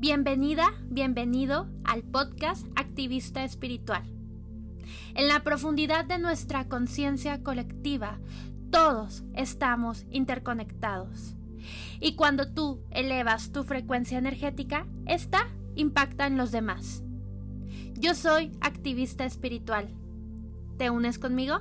Bienvenida, bienvenido al podcast Activista Espiritual. En la profundidad de nuestra conciencia colectiva, todos estamos interconectados. Y cuando tú elevas tu frecuencia energética, esta impacta en los demás. Yo soy activista espiritual. ¿Te unes conmigo?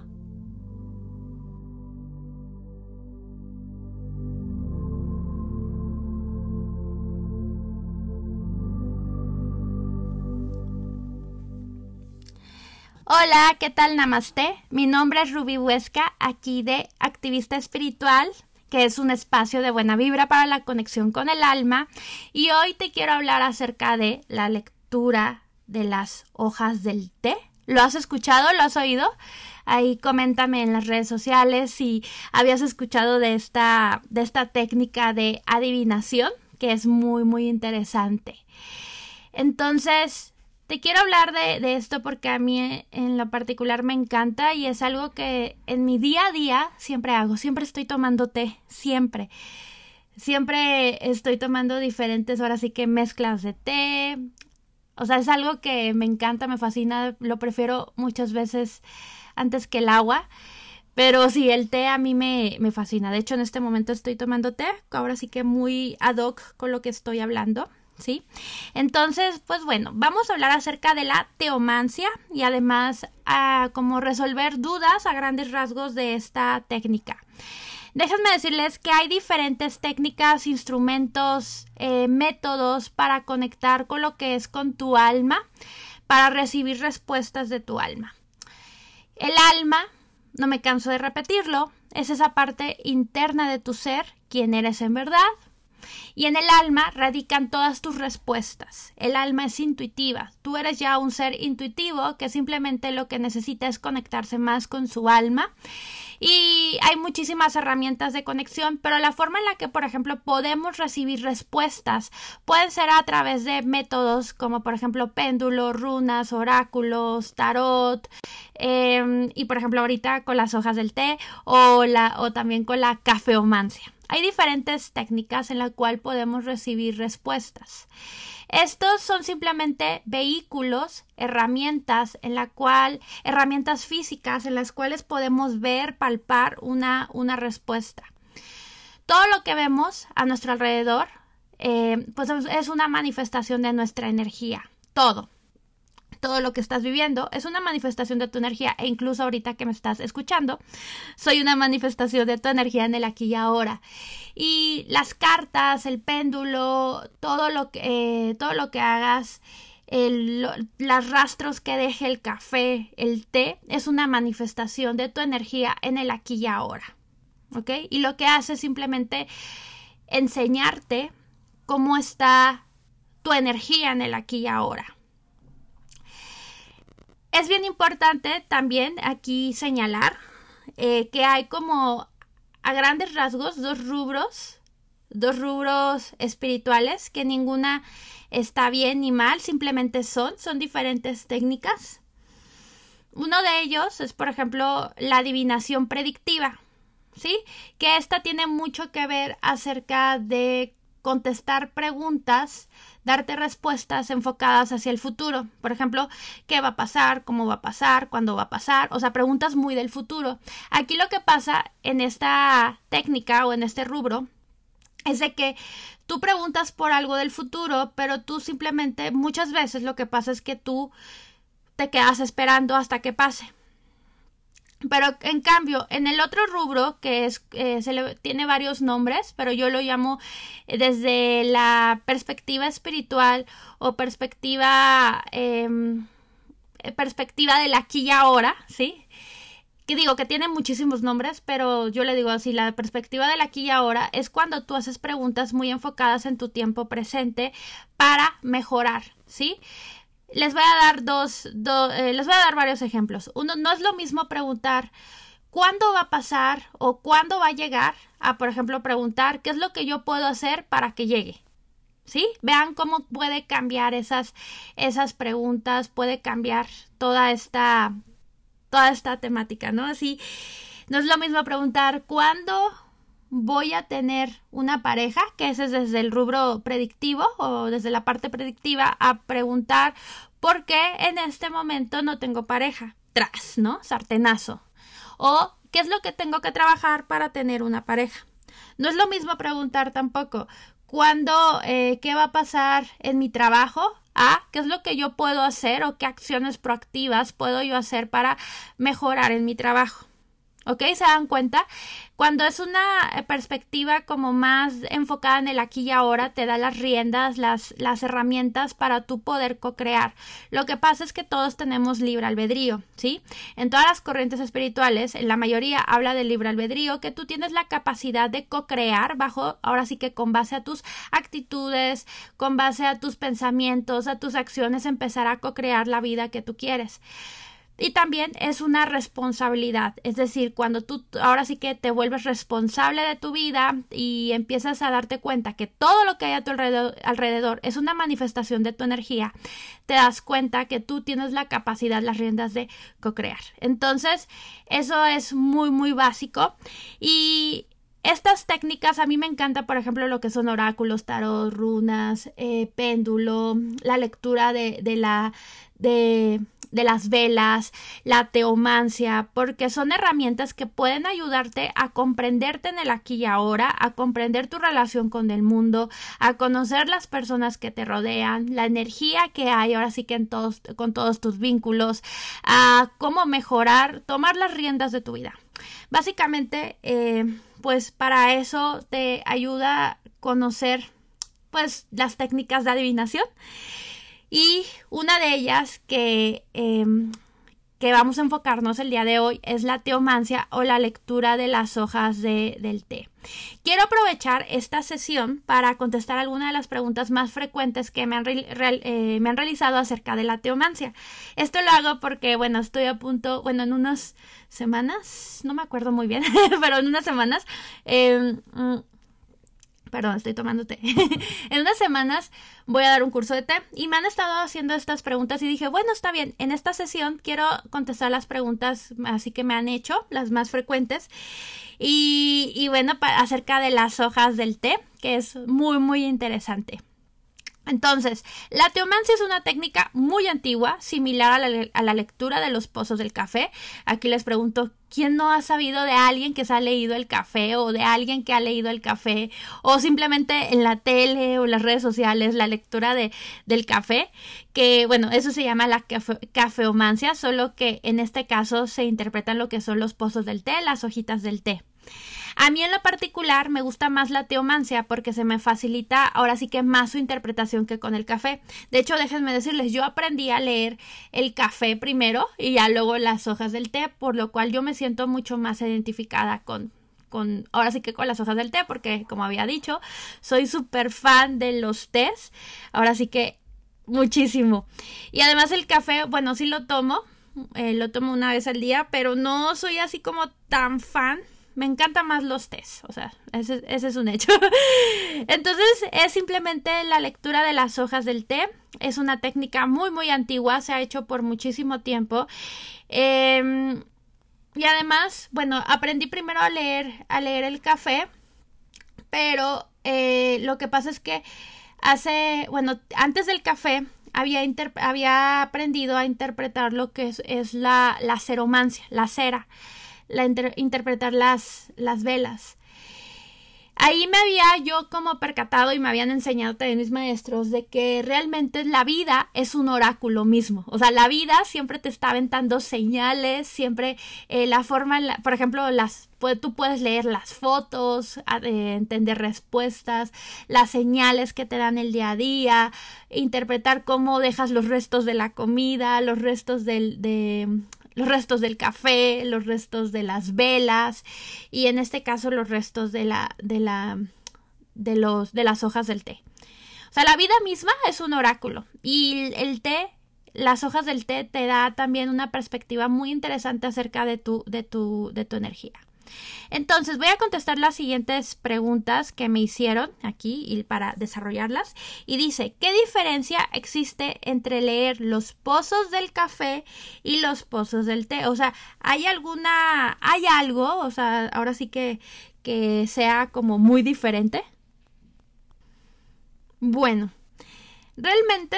Hola, ¿qué tal? Namaste. Mi nombre es Ruby Huesca, aquí de Activista Espiritual, que es un espacio de buena vibra para la conexión con el alma. Y hoy te quiero hablar acerca de la lectura de las hojas del té. ¿Lo has escuchado? ¿Lo has oído? Ahí coméntame en las redes sociales si habías escuchado de esta, de esta técnica de adivinación, que es muy, muy interesante. Entonces, te quiero hablar de, esto porque a mí en lo particular me encanta y es algo que en mi día a día siempre hago. Siempre estoy tomando té, siempre. Siempre estoy tomando diferentes, ahora sí que mezclas de té. O sea, es algo que me encanta, me fascina, lo prefiero muchas veces antes que el agua. Pero sí, el té a mí me, me fascina. De hecho, en este momento estoy tomando té, ahora sí que muy ad hoc con lo que estoy hablando. ¿Sí? Entonces, pues bueno, vamos a hablar acerca de la teomancia y además a cómo resolver dudas a grandes rasgos de esta técnica. Déjenme decirles que hay diferentes técnicas, instrumentos, eh, métodos para conectar con lo que es con tu alma, para recibir respuestas de tu alma. El alma, no me canso de repetirlo, es esa parte interna de tu ser, quien eres en verdad, y en el alma radican todas tus respuestas. El alma es intuitiva. Tú eres ya un ser intuitivo que simplemente lo que necesita es conectarse más con su alma. Y hay muchísimas herramientas de conexión, pero la forma en la que, por ejemplo, podemos recibir respuestas pueden ser a través de métodos como, por ejemplo, péndulos, runas, oráculos, tarot, em, y, por ejemplo, ahorita con las hojas del té o, la, o también con la cafeomancia. Hay diferentes técnicas en las cuales podemos recibir respuestas. Estos son simplemente vehículos, herramientas en la cual, herramientas físicas en las cuales podemos ver, palpar una, una respuesta. Todo lo que vemos a nuestro alrededor, eh, pues es una manifestación de nuestra energía. Todo todo lo que estás viviendo es una manifestación de tu energía e incluso ahorita que me estás escuchando, soy una manifestación de tu energía en el aquí y ahora. Y las cartas, el péndulo, todo lo que, eh, todo lo que hagas, los rastros que deje el café, el té, es una manifestación de tu energía en el aquí y ahora. ¿Ok? Y lo que hace es simplemente enseñarte cómo está tu energía en el aquí y ahora. Es bien importante también aquí señalar eh, que hay como a grandes rasgos dos rubros, dos rubros espirituales que ninguna está bien ni mal, simplemente son, son diferentes técnicas. Uno de ellos es, por ejemplo, la adivinación predictiva, ¿sí? Que esta tiene mucho que ver acerca de contestar preguntas, darte respuestas enfocadas hacia el futuro. Por ejemplo, ¿qué va a pasar? ¿Cómo va a pasar? ¿Cuándo va a pasar? O sea, preguntas muy del futuro. Aquí lo que pasa en esta técnica o en este rubro es de que tú preguntas por algo del futuro, pero tú simplemente muchas veces lo que pasa es que tú te quedas esperando hasta que pase. Pero en cambio, en el otro rubro, que es, eh, se le tiene varios nombres, pero yo lo llamo eh, desde la perspectiva espiritual o perspectiva, em, eh, perspectiva del aquí y ahora, ¿sí? Que digo que tiene muchísimos nombres, pero yo le digo así, la perspectiva del aquí y ahora es cuando tú haces preguntas muy enfocadas en tu tiempo presente para mejorar, ¿sí? Les voy a dar dos, eh, les voy a dar varios ejemplos. Uno, no es lo mismo preguntar cuándo va a pasar o cuándo va a llegar a, por ejemplo, preguntar qué es lo que yo puedo hacer para que llegue. ¿Sí? Vean cómo puede cambiar esas, esas preguntas, puede cambiar toda esta, toda esta temática, ¿no? Así, no es lo mismo preguntar cuándo voy a tener una pareja, que ese es desde el rubro predictivo o desde la parte predictiva, a preguntar por qué en este momento no tengo pareja. Tras, ¿no? Sartenazo. O qué es lo que tengo que trabajar para tener una pareja. No es lo mismo preguntar tampoco cuándo, eh, qué va a pasar en mi trabajo, a qué es lo que yo puedo hacer o qué acciones proactivas puedo yo hacer para mejorar en mi trabajo. ¿Ok? ¿Se dan cuenta? Cuando es una eh, perspectiva como más enfocada en el aquí y ahora, te da las riendas, las, las herramientas para tu poder co-crear. Lo que pasa es que todos tenemos libre albedrío, ¿sí? En todas las corrientes espirituales, en la mayoría habla de libre albedrío, que tú tienes la capacidad de co-crear bajo, ahora sí que con base a tus actitudes, con base a tus pensamientos, a tus acciones, empezar a co-crear la vida que tú quieres. Y también es una responsabilidad, es decir, cuando tú ahora sí que te vuelves responsable de tu vida y empiezas a darte cuenta que todo lo que hay a tu alrededor, es una manifestación de tu energía, te das cuenta que tú tienes la capacidad, las riendas de co-crear. Entonces, eso es muy, muy básico y estas técnicas a mí me encanta, por ejemplo, lo que son oráculos, tarot, runas, eh, péndulo, la lectura de, de la de de las velas, la teomancia, porque son herramientas que pueden ayudarte a comprenderte en el aquí y ahora, a comprender tu relación con el mundo, a conocer las personas que te rodean, la energía que hay ahora sí que en todos, con todos tus vínculos, a cómo mejorar, tomar las riendas de tu vida. Básicamente, eh, pues para eso te ayuda a conocer pues las técnicas de adivinación y una de ellas que, em, que vamos a enfocarnos el día de hoy es la teomancia o la lectura de las hojas de, del té. Quiero aprovechar esta sesión para contestar algunas de las preguntas más frecuentes que me han, eh, me han realizado acerca de la teomancia. Esto lo hago porque, bueno, estoy a punto, bueno, en unas semanas, no me acuerdo muy bien, pero en unas semanas em, mm, Perdón, estoy tomando té. en unas semanas voy a dar un curso de té y me han estado haciendo estas preguntas y dije, bueno, está bien, en esta sesión quiero contestar las preguntas así que me han hecho, las más frecuentes. Y, bueno, acerca de las hojas del té, que es muy, muy interesante. Entonces, la teomancia es una técnica muy antigua, similar a la, lectura de los pozos del café. Aquí les pregunto, ¿quién no ha sabido de alguien que se ha leído el café o de alguien que ha leído el café o simplemente en la tele o las redes sociales la lectura de, del café? Que bueno, eso se llama la cafeomancia, solo que en este caso se interpretan lo que son los pozos del té, las hojitas del té. A mí en lo particular me gusta más la teomancia porque se me facilita ahora sí que más su interpretación que con el café. De hecho, déjenme decirles, yo aprendí a leer el café primero y ya luego las hojas del té, por lo cual yo me siento mucho más identificada con con, ahora sí que con las hojas del té, porque como había dicho, soy súper fan de los tés, ahora sí que muchísimo. Y además el café, bueno, sí lo tomo, eh, lo tomo una vez al día, pero no soy así como tan fan me encantan más los tés, o sea, ese, es un hecho. Entonces es simplemente la lectura de las hojas del té. Es una técnica muy, muy antigua, se ha hecho por muchísimo tiempo. Em, y además, bueno, aprendí primero a leer, a leer el café, pero eh, lo que pasa es que hace, bueno, antes del café había, había aprendido a interpretar lo que es, es la, la ceromancia, la cera la interpretar las, las velas. Ahí me había yo como percatado y me habían enseñado también mis maestros de que realmente la vida es un oráculo mismo. O sea, la vida siempre te está aventando señales, siempre eh, la forma, por ejemplo, las, tú puedes leer las fotos, eh, entender respuestas, las señales que te dan el día a día, interpretar cómo dejas los restos de la comida, los restos del, de, los restos del café, los restos de las velas y en este caso los restos de la de la de los de las hojas del té. O sea, la vida misma es un oráculo y el té las hojas del té te da también una perspectiva muy interesante acerca de tu de tu de tu energía. Entonces voy a contestar las siguientes preguntas que me hicieron aquí y para desarrollarlas. Y dice, ¿qué diferencia existe entre leer los pozos del café y los pozos del té? O sea, ¿hay alguna, hay algo, o sea, ahora sí que, que sea como muy diferente? Bueno, realmente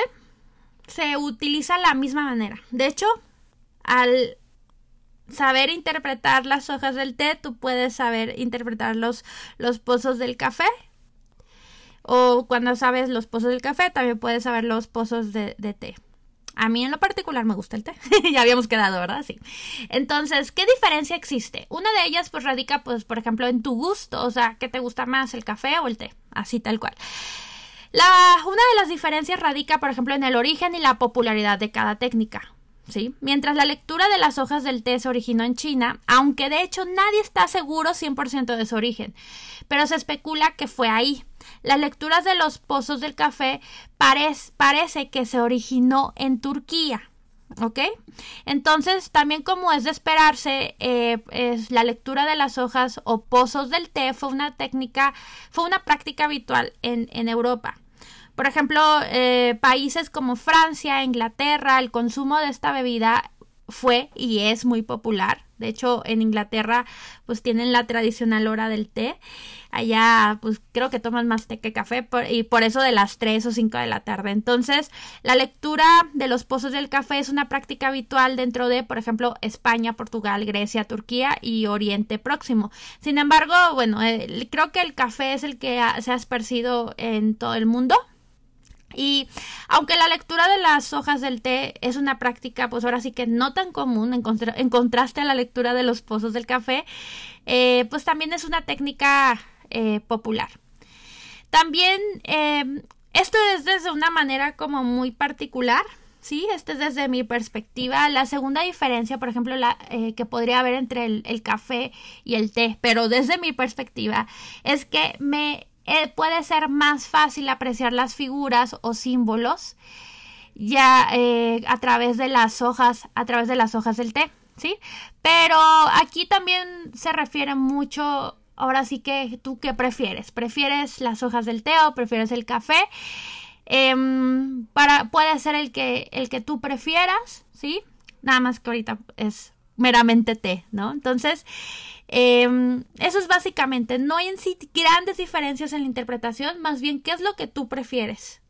se utiliza la misma manera. De hecho, al saber interpretar las hojas del té, tú puedes saber interpretar los, los pozos del café. O cuando sabes los pozos del café, también puedes saber los pozos de, té. A mí en lo particular me gusta el té. ya habíamos quedado, ¿verdad? Sí. Entonces, ¿qué diferencia existe? Una de ellas, pues, radica, pues, por ejemplo, en tu gusto. O sea, ¿qué te gusta más, el café o el té? Así tal cual. La, una de las diferencias radica, por ejemplo, en el origen y la popularidad de cada técnica. Mientras la lectura de las hojas del té se originó en China, aunque de hecho nadie está seguro 100% de su origen, pero se especula que fue ahí. Las lecturas de los pozos del café parece que se originó en Turquía. ¿Ok? Entonces, también como es de esperarse, eh, es la lectura de las hojas o pozos del té fue una técnica, fue una práctica habitual en, en Europa. Por ejemplo, eh, países como Francia, Inglaterra, el consumo de esta bebida fue y es muy popular. De hecho, en Inglaterra, pues tienen la tradicional hora del té. Allá, pues creo que toman más té que café y por eso de las 3 o 5 de la tarde. Entonces, la lectura de los pozos del café es una práctica habitual dentro de, por ejemplo, España, Portugal, Grecia, Turquía y Oriente Próximo. Sin embargo, bueno, eh, creo que el café es el que se ha esparcido en todo el mundo. Y aunque la lectura de las hojas del té es una práctica, pues ahora sí que no tan común en, contraste a la lectura de los pozos del café, eh, pues también es una técnica eh, popular. También em, esto es desde una manera como muy particular, ¿sí? Este es desde mi perspectiva. La segunda diferencia, por ejemplo, la, eh, que podría haber entre el, café y el té, pero desde mi perspectiva, es que me eh, puede ser más fácil apreciar las figuras o símbolos ya eh, a través de las hojas, a través de las hojas del té, ¿sí? Pero aquí también se refiere mucho, ahora sí que tú qué prefieres, ¿prefieres las hojas del té o prefieres el café? Em, para, puede ser el que, el que tú prefieras, ¿sí? Nada más que ahorita es meramente té, ¿no? Entonces, Em, eso es básicamente, no hay en sí grandes diferencias en la interpretación, más bien qué es lo que tú prefieres.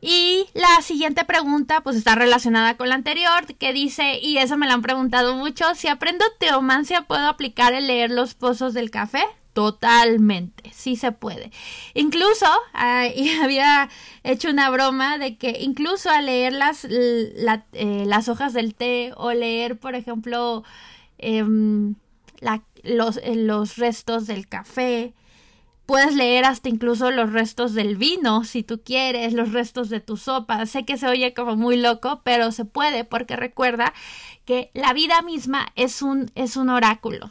Y la siguiente pregunta pues está relacionada con la anterior, que dice, y eso me lo han preguntado mucho, si aprendo teomancia, ¿puedo aplicar el leer los pozos del café? Totalmente, sí se puede. Incluso, había hecho una broma de que incluso al leer las, eh, las hojas del té o leer, por ejemplo, Em, los, eh, los restos del café. Puedes leer hasta incluso los restos del vino, si tú quieres, los restos de tu sopa. Sé que se oye como muy loco, pero se puede porque recuerda que la vida misma es un, es un oráculo.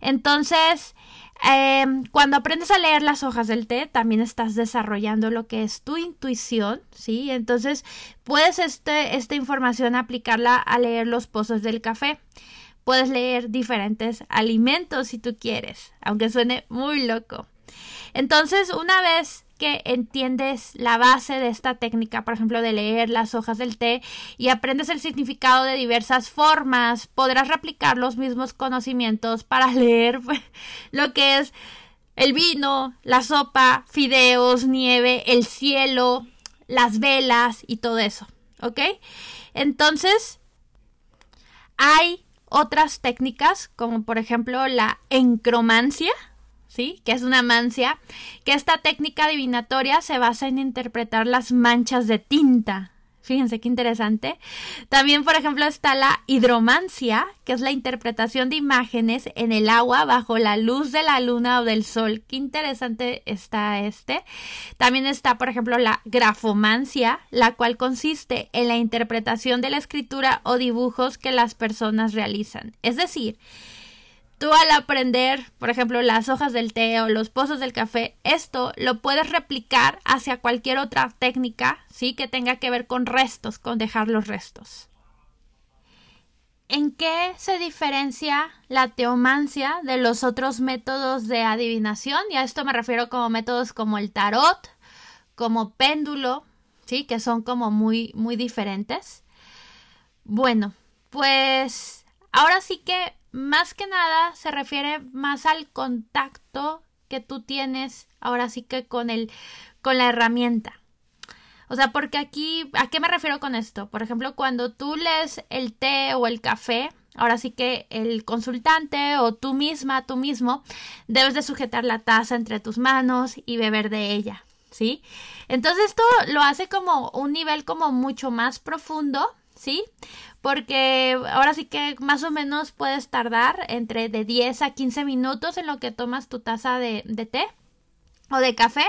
Entonces, em, cuando aprendes a leer las hojas del té, también estás desarrollando lo que es tu intuición, ¿sí? Entonces, puedes este, esta información aplicarla a leer los pozos del café. Puedes leer diferentes alimentos si tú quieres, aunque suene muy loco. Entonces, una vez que entiendes la base de esta técnica, por ejemplo, de leer las hojas del té y aprendes el significado de diversas formas, podrás replicar los mismos conocimientos para leer lo que es el vino, la sopa, fideos, nieve, el cielo, las velas y todo eso. ¿Ok? Entonces, hay otras técnicas, como por ejemplo la encromancia, Que es una mancia, que esta técnica adivinatoria se basa en interpretar las manchas de tinta Fíjense qué interesante. También, por ejemplo, está la hidromancia, que es la interpretación de imágenes en el agua bajo la luz de la luna o del sol. Qué interesante está este. También está, por ejemplo, la grafomancia, la cual consiste en la interpretación de la escritura o dibujos que las personas realizan. Es decir, Tú al aprender, por ejemplo, las hojas del té o los pozos del café, esto lo puedes replicar hacia cualquier otra técnica, ¿sí? Que tenga que ver con restos, con dejar los restos. ¿En qué se diferencia la teomancia de los otros métodos de adivinación? Y a esto me refiero como métodos como el tarot, como péndulo, ¿sí? Que son como muy, muy diferentes. Bueno, pues ahora sí que más que nada se refiere más al contacto que tú tienes ahora sí que con el con la herramienta. O sea, porque aquí, ¿a qué me refiero con esto? Por ejemplo, cuando tú lees el té o el café, ahora sí que el consultante o tú misma, tú mismo, debes de sujetar la taza entre tus manos y beber de ella, ¿sí? Entonces esto lo hace como un nivel como mucho más profundo, ¿sí? Porque ahora sí que más o menos puedes tardar entre de 10 a 15 minutos en lo que tomas tu taza de, té o de café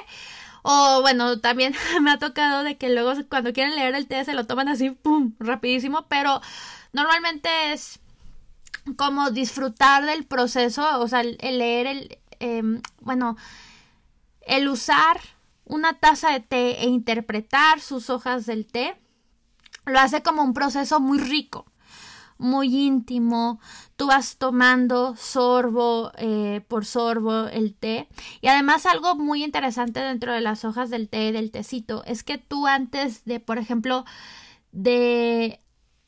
o bueno, también me ha tocado de que luego cuando quieren leer el té se lo toman así, ¡pum!, rapidísimo, pero normalmente es como disfrutar del proceso, o sea, el, leer el, em, bueno, el usar una taza de té e interpretar sus hojas del té, lo hace como un proceso muy rico muy íntimo, tú vas tomando sorbo eh, por sorbo el té. Y además algo muy interesante dentro de las hojas del té, del tecito, es que tú antes de, por ejemplo, de,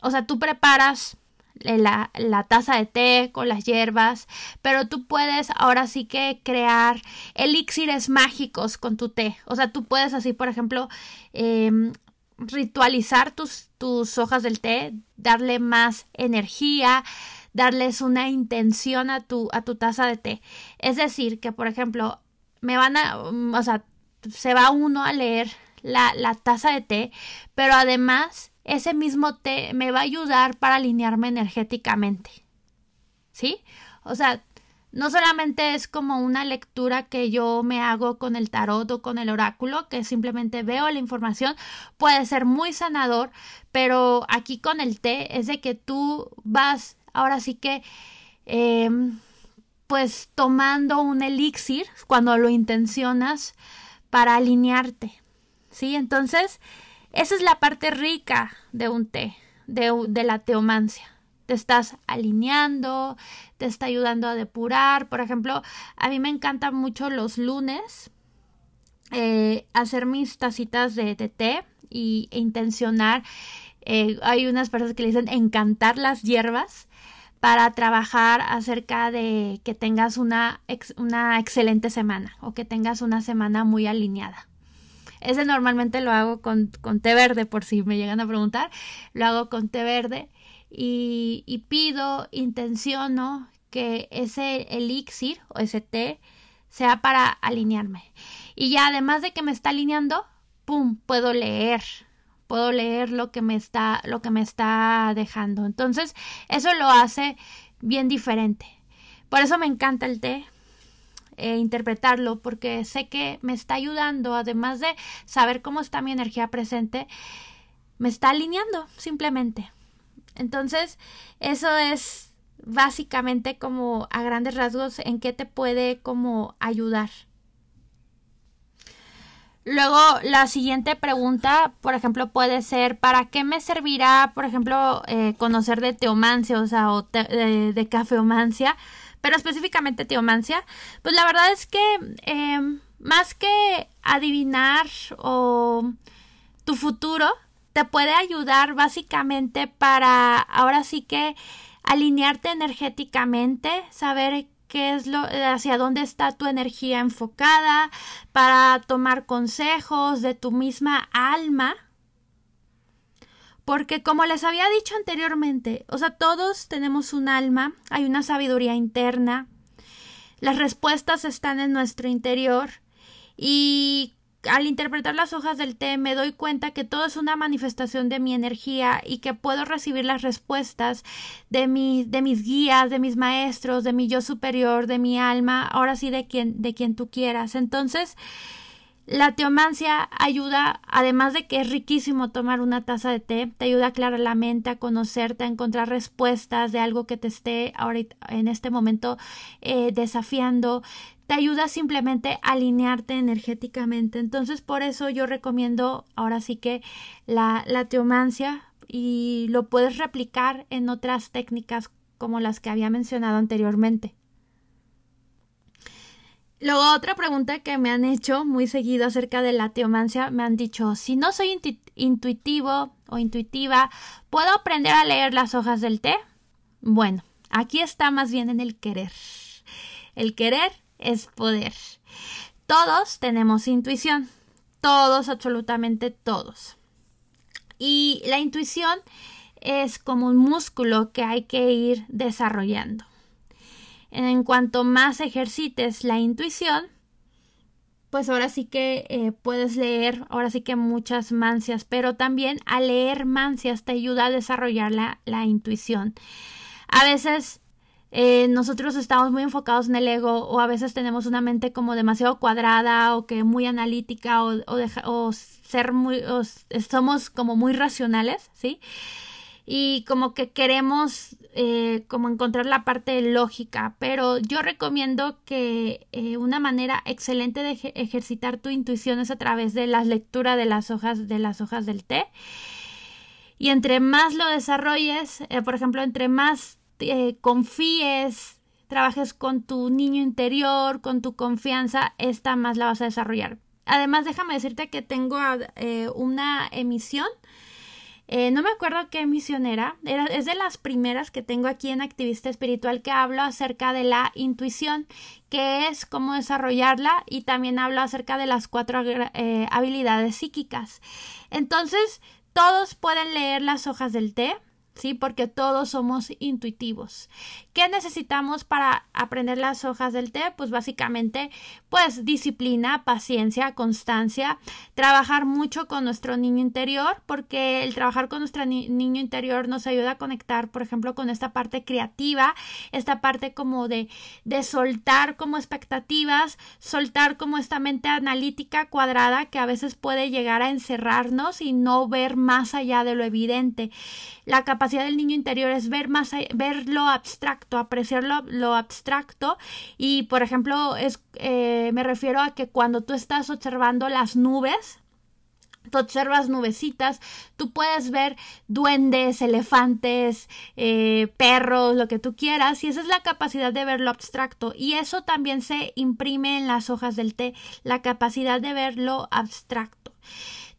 o sea, tú preparas la, la, taza de té con las hierbas, pero tú puedes ahora sí que crear elixires mágicos con tu té. O sea, tú puedes así, por ejemplo, eh, ritualizar tus, tus hojas del té, darle más energía, darles una intención a tu, a tu taza de té. Es decir, que por ejemplo, me van a, mm, o sea, se va uno a leer la, la taza de té, pero además ese mismo té me va a ayudar para alinearme energéticamente. ¿Sí? O sea, no solamente es como una lectura que yo me hago con el tarot o con el oráculo, que simplemente veo la información, puede ser muy sanador, pero aquí con el té es de que tú vas, ahora sí que, em, pues tomando un elixir cuando lo intencionas para alinearte, ¿sí? Entonces, esa es la parte rica de un té, de, de la teomancia te estás alineando, te está ayudando a depurar. Por ejemplo, a mí me encantan mucho los lunes eh, hacer mis tacitas de, té y, e intencionar. Eh, hay unas personas que le dicen encantar las hierbas para trabajar acerca de que tengas una, una excelente semana o que tengas una semana muy alineada. Ese normalmente lo hago con, con té verde, por si me llegan a preguntar. Lo hago con té verde y, pido, intenciono que ese elixir o ese té sea para alinearme. Y ya además de que me está alineando, pum, puedo leer, puedo leer lo que me está lo que me está dejando. Entonces, eso lo hace bien diferente. Por eso me encanta el té. E interpretarlo porque sé que me está ayudando además de saber cómo está mi energía presente me está alineando simplemente entonces, eso es básicamente como a grandes rasgos en qué te puede como ayudar. Luego, la siguiente pregunta, por ejemplo, puede ser, ¿para qué me servirá, por ejemplo, eh, conocer de teomancia, o sea, o de, cafeomancia, pero específicamente teomancia? Pues la verdad es que em, más que adivinar o tu futuro, te puede ayudar básicamente para ahora sí que alinearte energéticamente, saber qué es lo hacia dónde está tu energía enfocada, para tomar consejos de tu misma alma. Porque como les había dicho anteriormente, o sea, todos tenemos un alma, hay una sabiduría interna, las respuestas están en nuestro interior y al interpretar las hojas del té me doy cuenta que todo es una manifestación de mi energía y que puedo recibir las respuestas de, mi, de mis guías, de mis maestros, de mi yo superior, de mi alma, ahora sí de quien, de quien tú quieras. Entonces, la teomancia ayuda, además de que es riquísimo tomar una taza de té, te ayuda a aclarar la mente, a conocerte, a encontrar respuestas de algo que te esté ahorita, en este momento eh, desafiando, te ayuda simplemente a alinearte energéticamente. Entonces, por eso yo recomiendo ahora sí que la, la teomancia y lo puedes replicar en otras técnicas como las que había mencionado anteriormente. Luego, otra pregunta que me han hecho muy seguido acerca de la teomancia, me han dicho, si no soy intuitivo o intuitiva, ¿puedo aprender a leer las hojas del té? Bueno, aquí está más bien en el querer. El querer es poder. Todos tenemos intuición, todos, absolutamente todos. Y la intuición es como un músculo que hay que ir desarrollando. En cuanto más ejercites la intuición, pues ahora sí que eh, puedes leer, ahora sí que muchas mancias, pero también a leer mancias te ayuda a desarrollar la, la intuición. A veces eh, nosotros estamos muy enfocados en el ego o a veces tenemos una mente como demasiado cuadrada o que muy analítica o, o, o ser muy, o somos como muy racionales, ¿sí? y como que queremos eh, como encontrar la parte lógica, pero yo recomiendo que eh, una manera excelente de ejercitar tu intuición es a través de la lectura de las hojas de las hojas del té. Y entre más lo desarrolles, eh, por ejemplo, entre más confíes, trabajes con tu niño interior, con tu confianza, esta más la vas a desarrollar. Además, déjame decirte que tengo una emisión eh, no me acuerdo qué misionera, era, es de las primeras que tengo aquí en Activista Espiritual que hablo acerca de la intuición, que es cómo desarrollarla y también hablo acerca de las cuatro eh, habilidades psíquicas. Entonces, todos pueden leer las hojas del té, ¿sí? Porque todos somos intuitivos. ¿Qué necesitamos para aprender las hojas del té? Pues básicamente, pues disciplina, paciencia, constancia, trabajar mucho con nuestro niño interior, porque el trabajar con nuestro niño interior nos ayuda a conectar, por ejemplo, con esta parte creativa, esta parte como de, de soltar como expectativas, soltar como esta mente analítica cuadrada que a veces puede llegar a encerrarnos y no ver más allá de lo evidente. La capacidad del niño interior es ver más, ver lo abstracto, apreciar lo, abstracto y, por ejemplo, es, eh, me refiero a que cuando tú estás observando las nubes, tú observas nubecitas, tú puedes ver duendes, elefantes, eh, perros, lo que tú quieras, y esa es la capacidad de ver lo abstracto. Y eso también se imprime en las hojas del té, la capacidad de ver lo abstracto.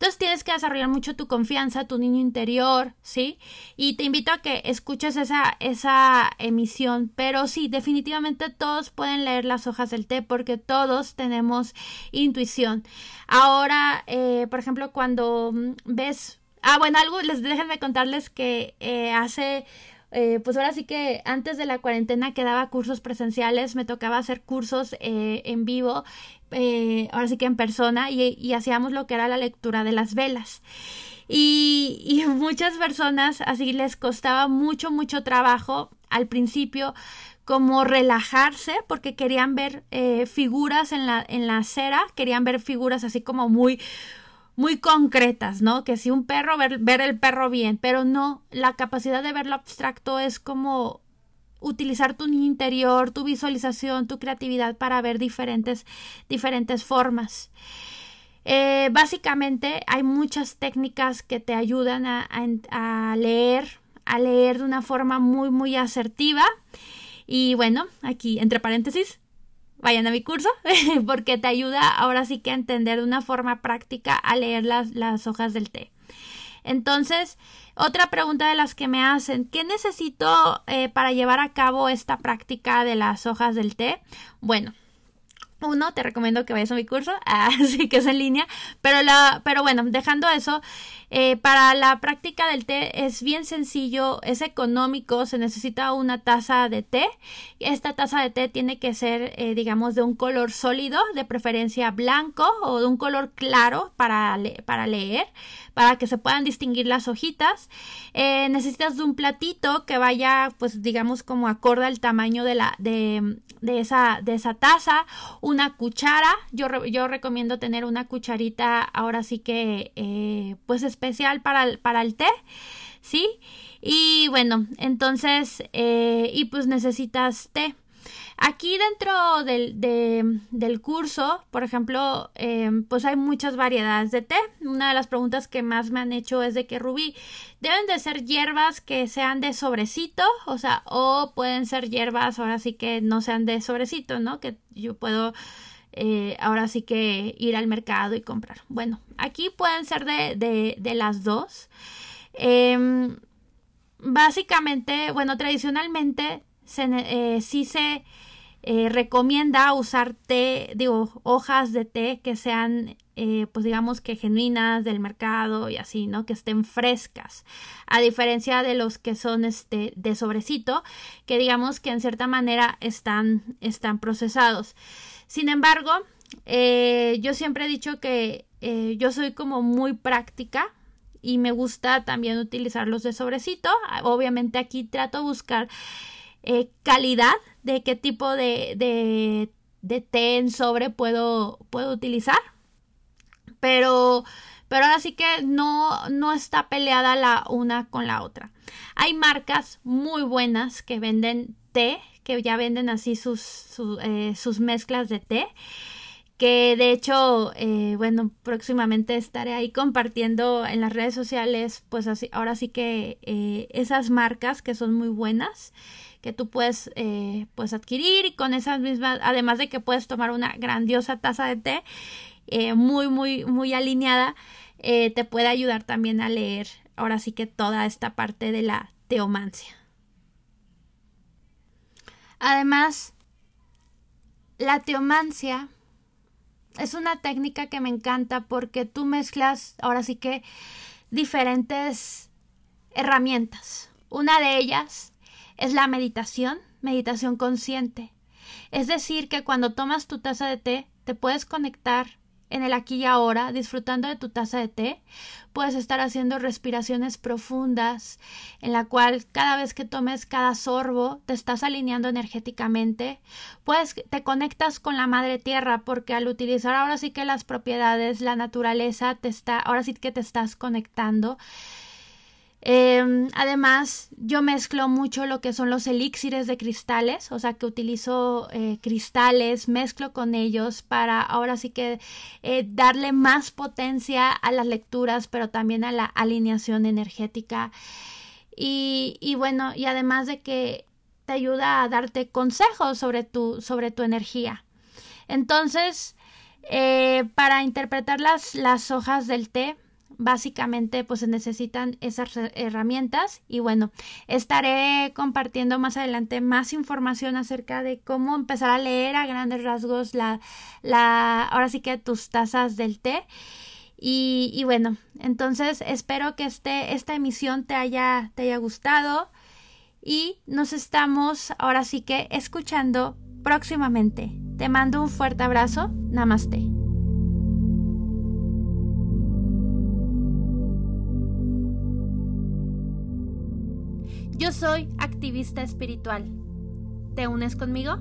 Entonces tienes que desarrollar mucho tu confianza, tu niño interior, ¿sí? Y te invito a que escuches esa, esa emisión. Pero sí, definitivamente todos pueden leer las hojas del té porque todos tenemos intuición. Ahora, eh, por ejemplo, cuando mm, ves... Ah, bueno, algo, les déjenme contarles que eh, hace eh, pues ahora sí que antes de la cuarentena que daba cursos presenciales, me tocaba hacer cursos eh, en vivo, eh, ahora sí que en persona, y, hacíamos lo que era la lectura de las velas. Y, muchas personas así les costaba mucho, mucho trabajo al principio como relajarse porque querían ver figuras en la, en la cera, querían ver figuras así como muy muy concretas, ¿no? Que si un perro, ver, ver el perro bien, pero no, la capacidad de ver lo abstracto es como utilizar tu interior, tu visualización, tu creatividad para ver diferentes, diferentes formas. Eh, básicamente hay muchas técnicas que te ayudan a, a, leer, a leer de una forma muy, muy asertiva. Y bueno, aquí entre paréntesis, vayan a mi curso porque te ayuda ahora sí que a entender de una forma práctica a leer las, las hojas del té. Entonces, otra pregunta de las que me hacen, ¿qué necesito eh, para llevar a cabo esta práctica de las hojas del té? Bueno, uno, te recomiendo que vayas a mi curso, así que es en línea, pero, la, pero bueno, dejando eso, eh, para la práctica del té es bien sencillo, es económico, se necesita una taza de té. Esta taza de té tiene que ser, eh, digamos, de un color sólido, de preferencia blanco o de un color claro para, para leer, para que se puedan distinguir las hojitas. Eh, necesitas de un platito que vaya, pues, digamos, como acorde al tamaño de la, de, esa, de esa taza, una cuchara. Yo, yo recomiendo tener una cucharita, ahora sí que, pues, es especial para el, para el té, ¿sí? Y bueno, entonces, eh, y pues necesitas té. Aquí dentro del, del curso, por ejemplo, em, pues hay muchas variedades de té. Una de las preguntas que más me han hecho es de que Rubí, deben de ser hierbas que sean de sobrecito, o sea, o pueden ser hierbas ahora sí que no sean de sobrecito, ¿no? Que yo puedo eh, ahora sí que ir al mercado y comprar. Bueno, aquí pueden ser de, de, las dos. Em, básicamente, bueno, tradicionalmente eh, sí se eh, recomienda usar té, digo, hojas de té que sean, pues digamos que genuinas del mercado y así, ¿no? Que estén frescas. A diferencia de los que son este de sobrecito, que digamos que en cierta manera están, están procesados. Sin embargo, eh, yo siempre he dicho que eh, yo soy como muy práctica y me gusta también utilizarlos de sobrecito. Obviamente aquí trato de buscar eh, calidad de qué tipo de, de, de, té en sobre puedo, puedo utilizar. Pero, pero ahora sí que no, no está peleada la una con la otra. Hay marcas muy buenas que venden té que ya venden así sus, eh, mezclas de té que de hecho, eh, bueno, próximamente estaré ahí compartiendo en las redes sociales, pues así, ahora sí que eh, esas marcas que son muy buenas, que tú puedes pues adquirir y con esas mismas, además de que puedes tomar una grandiosa taza de té, muy, muy, muy alineada, te puede ayudar también a leer ahora sí que toda esta parte de la teomancia. Además, la teomancia es una técnica que me encanta porque tú mezclas ahora sí que diferentes herramientas. Una de ellas es la meditación, meditación consciente. Es decir, que cuando tomas tu taza de té, te puedes conectar en el aquí y ahora, disfrutando de tu taza de té. Puedes estar haciendo respiraciones profundas, en la cual cada vez que tomes cada sorbo te estás alineando energéticamente. Pues te conectas con la madre tierra, porque al utilizar ahora sí que las propiedades, la naturaleza te está, ahora sí que te estás conectando. Em, además, yo mezclo mucho lo que son los elixires de cristales, o sea que utilizo eh, cristales, mezclo con ellos para ahora sí que eh, darle más potencia a las lecturas, pero también a la alineación energética. Y, y bueno, y además de que te ayuda a darte consejos sobre tu, sobre tu energía. Entonces, eh, para interpretar las, las hojas del té, básicamente pues se necesitan esas herramientas. Y bueno estaré compartiendo más adelante más información acerca de cómo empezar a leer a grandes rasgos la, la ahora sí que tus tazas del té. Y, y bueno entonces espero que este, esta emisión te haya, te haya gustado. Y nos estamos ahora sí que escuchando próximamente. Te mando un fuerte abrazo. Namaste Yo soy activista espiritual. ¿Te unes conmigo?